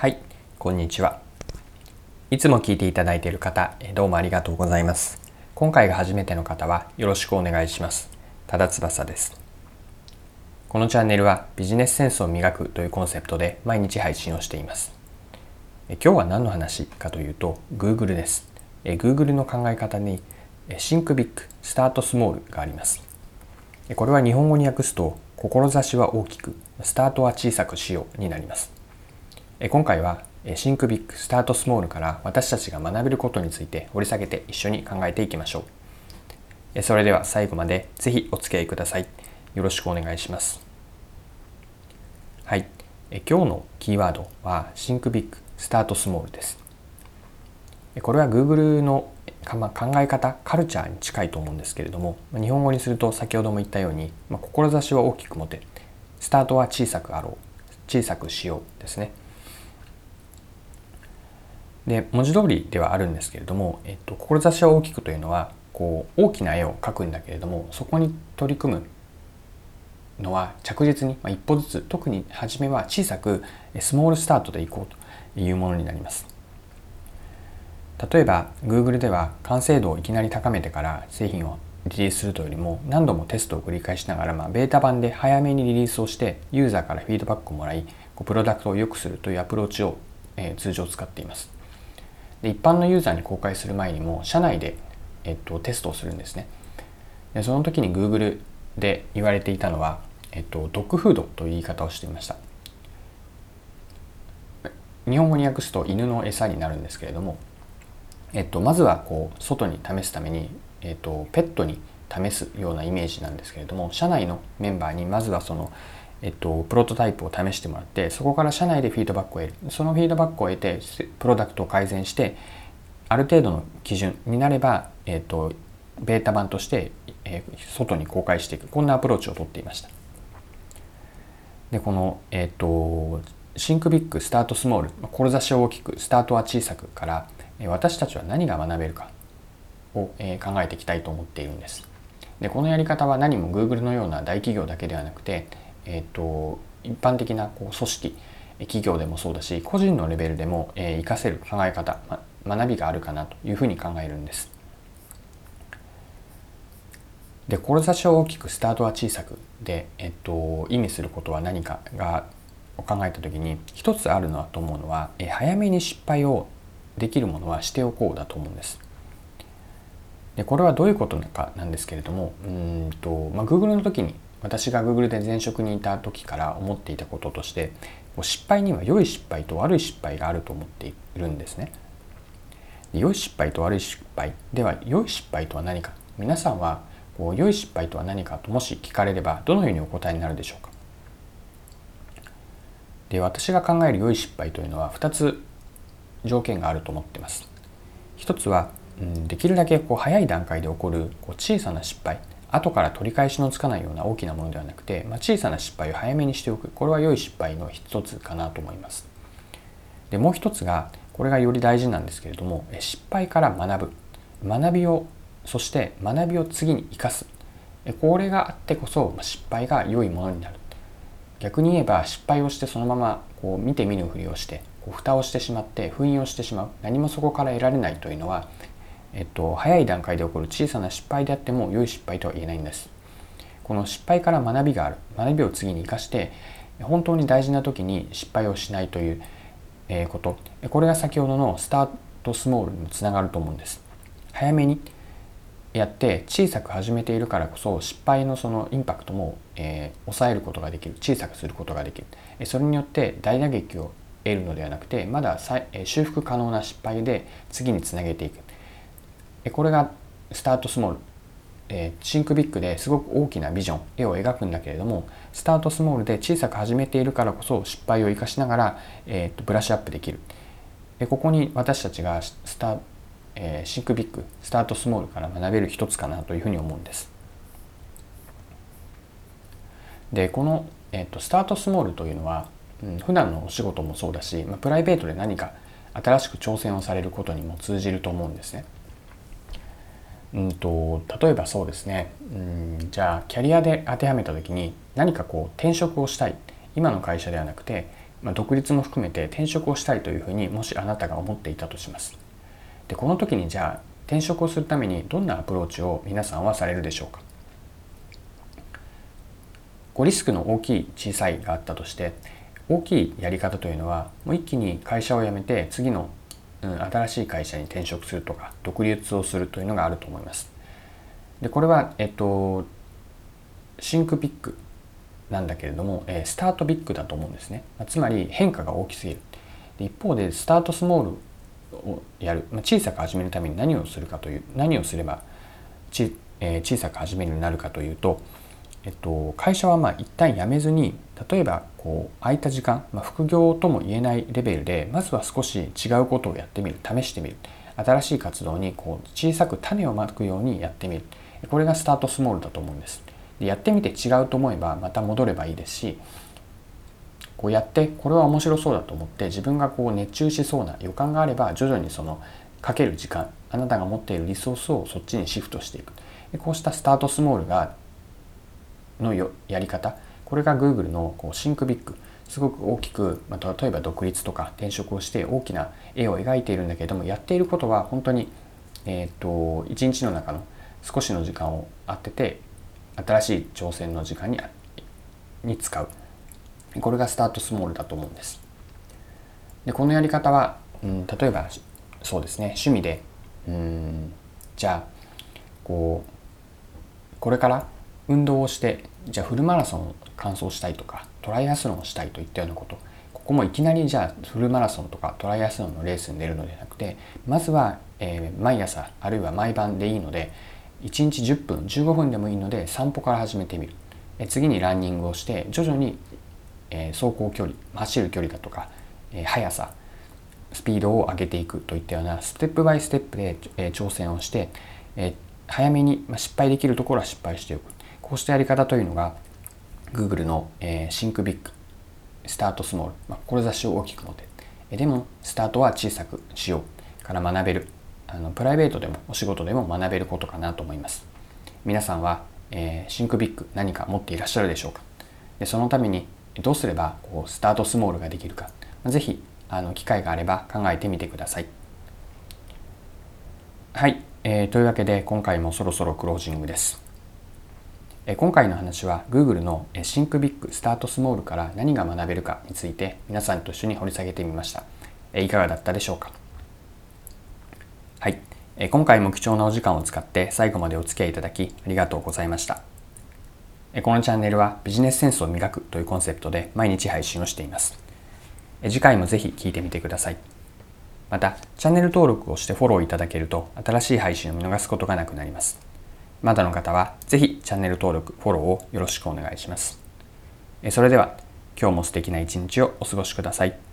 はい、こんにちは。いつも聞いていただいている方、どうもありがとうございます。今回が初めての方はよろしくお願いします。ただ翼です。このチャンネルはビジネスセンスを磨くというコンセプトで毎日配信をしています。今日は何の話かというと Google です。Google の考え方に Think Big, Start Small があります。これは日本語に訳すと志は大きく、スタートは小さくしようになります。今回はシンクビッグスタートスモールから私たちが学べることについて掘り下げて一緒に考えていきましょう。それでは最後までぜひお付き合いください。よろしくお願いします。はい。今日のキーワードはシンクビッグスタートスモールです。これは Google の考え方カルチャーに近いと思うんですけれども日本語にすると先ほども言ったように、まあ、志は大きく持てスタートは小さくあろう小さくしようですね。で文字通りではあるんですけれども、えっと、志は大きくというのはこう大きな絵を描くんだけれどもそこに取り組むのは着実に、まあ、一歩ずつ特に初めは小さくスモールスタートでいこうというものになります。例えば Google では完成度をいきなり高めてから製品をリリースするというよりも何度もテストを繰り返しながら、まあ、ベータ版で早めにリリースをしてユーザーからフィードバックをもらいこうプロダクトを良くするというアプローチを、えー、通常使っています。で一般のユーザーに公開する前にも社内で、えっと、テストをするんですね。でその時に Google で言われていたのは、えっと、ドッグフードという言い方をしていました。日本語に訳すと犬の餌になるんですけれども、えっと、まずはこう外に試すために、えっと、ペットに試すようなイメージなんですけれども社内のメンバーにまずはそのえっと、プロトタイプを試してもらってそこから社内でフィードバックを得る。そのフィードバックを得てプロダクトを改善してある程度の基準になれば、えっと、ベータ版として、え、外に公開していく。こんなアプローチをとっていました。でこの、えっと、シンクビッグスタートスモール志を大きくスタートは小さくから私たちは何が学べるかを、え、考えていきたいと思っているんです。でこのやり方は何も Google のような大企業だけではなくてえーと、一般的なこう組織企業でもそうだし個人のレベルでも、えー、活かせる考え方、ま、学びがあるかなというふうに考えるんです。で志を大きくスタートは小さくで、えっと、意味することは何かがを考えた時に一つあるのはと思うのは、え早めに失敗をできるものはしておこうだと思うんです。でこれはどういうことかなんですけれどもうんと、まあ、Google の時に私が Google で前職にいた時から思っていたこととして失敗には良い失敗と悪い失敗があると思っているんですね。良い失敗と悪い失敗では良い失敗とは何か皆さんはこう良い失敗とは何かともし聞かれればどのようにお答えになるでしょうかで私が考える良い失敗というのは2つ条件があると思っています。一つは、うん、できるだけこう早い段階で起こるこう小さな失敗後から取り返しのつかないような大きなものではなくて、まあ、小さな失敗を早めにしておく。これは良い失敗の一つかなと思います。でもう一つがこれがより大事なんですけれども失敗から学ぶ。学びをそして学びを次に生かす。これがあってこそ失敗が良いものになる。逆に言えば失敗をしてそのままこう見て見ぬふりをしてこう蓋をしてしまって封印をしてしまう。何もそこから得られないというのはえっと、早い段階で起こる小さな失敗であっても良い失敗とは言えないんです。この失敗から学びがある。学びを次に生かして本当に大事な時に失敗をしないということ。これが先ほどのスタートスモールにつながると思うんです。早めにやって小さく始めているからこそ失敗のそのインパクトも、えー、抑えることができる。小さくすることができる。それによって大打撃を得るのではなくてまだ修復可能な失敗で次につなげていく。これが Start Small、えー、 Think Big ですごく大きなビジョン絵を描くんだけれども Start Small で小さく始めているからこそ失敗を生かしながら、えー、とブラッシュアップできる。でここに私たちがスタ、えー、 Think Big Start Small から学べる一つかなというふうに思うんです。でこの、えーと、スタートスモールというのは、うん、普段のお仕事もそうだし、まあ、プライベートで何か新しく挑戦をされることにも通じると思うんですね。うんと例えばそうですね。うんじゃあキャリアで当てはめた時に何かこう転職をしたい。今の会社ではなくてまあ、独立も含めて転職をしたいというふうにもしあなたが思っていたとします。でこの時にじゃあ転職をするためにどんなアプローチを皆さんはされるでしょうか。こうリスクの大きい小さいがあったとして大きいやり方というのはもう一気に会社を辞めて次の、うん、新しい会社に転職するとか独立をするというのがあると思います。でこれは、えっと、シンクビッグなんだけれども、えー、スタートビッグだと思うんですね。まあ、つまり変化が大きすぎる。で一方でスタートスモールをやる、まあ、小さく始めるために何をするかという何をすればち、えー、小さく始めるようになるかというと、えっと、会社はまあ一旦辞めずに例えばこう空いた時間、まあ、副業とも言えないレベルでまずは少し違うことをやってみる試してみる。新しい活動にこう小さく種をまくようにやってみる。これがスタートスモールだと思うんです。でやってみて違うと思えばまた戻ればいいですしこうやってこれは面白そうだと思って自分がこう熱中しそうな予感があれば徐々にそのかける時間あなたが持っているリソースをそっちにシフトしていく。こうしたスタートスモールがのやり方これが Google のこうシンクビッグすごく大きく、まあ、例えば独立とか転職をして大きな絵を描いているんだけれどもやっていることは本当に、えーと、一日の中の少しの時間を当てて新しい挑戦の時間にに使う。これがスタートスモールだと思うんです。でこのやり方は、うん、例えばそうですね趣味でうんじゃあこうこれから運動をしてじゃあフルマラソンを完走したいとかトライアスロンをしたいといったようなこと。ここもいきなりじゃあフルマラソンとかトライアスロンのレースに出るのではなくてまずは、えー、毎朝あるいは毎晩でいいので1日10分15分でもいいので散歩から始めてみる、え次にランニングをして徐々に、えー、走行距離走る距離だとか、えー、速さスピードを上げていくといったようなステップバイステップで、え挑戦をして、え早めに、ま失敗できるところは失敗しておく。こうしたやり方というのが Google の、えー、 Think Big Start Small、まあ、志を大きく持て。でもスタートは小さくしようから学べる。あのプライベートでもお仕事でも学べることかなと思います。皆さんは、えー、シンクビッグ何か持っていらっしゃるでしょうか？でそのためにどうすればこうスタートスモールができるか？是非あの機会があれば考えてみてください。はい、えー、というわけで今回もそろそろクロージングです。今回の話は Google の ThinkBig スタートスモールから何が学べるかについて皆さんと一緒に掘り下げてみました。いかがだったでしょうか？はい。今回も貴重なお時間を使って最後までお付き合いいただきありがとうございました。このチャンネルはビジネスセンスを磨くというコンセプトで毎日配信をしています。次回もぜひ聞いてみてください。またチャンネル登録をしてフォローいただけると新しい配信を見逃すことがなくなります。まだの方はぜひチャンネル登録、フォローをよろしくお願いします。それでは今日も素敵な一日をお過ごしください。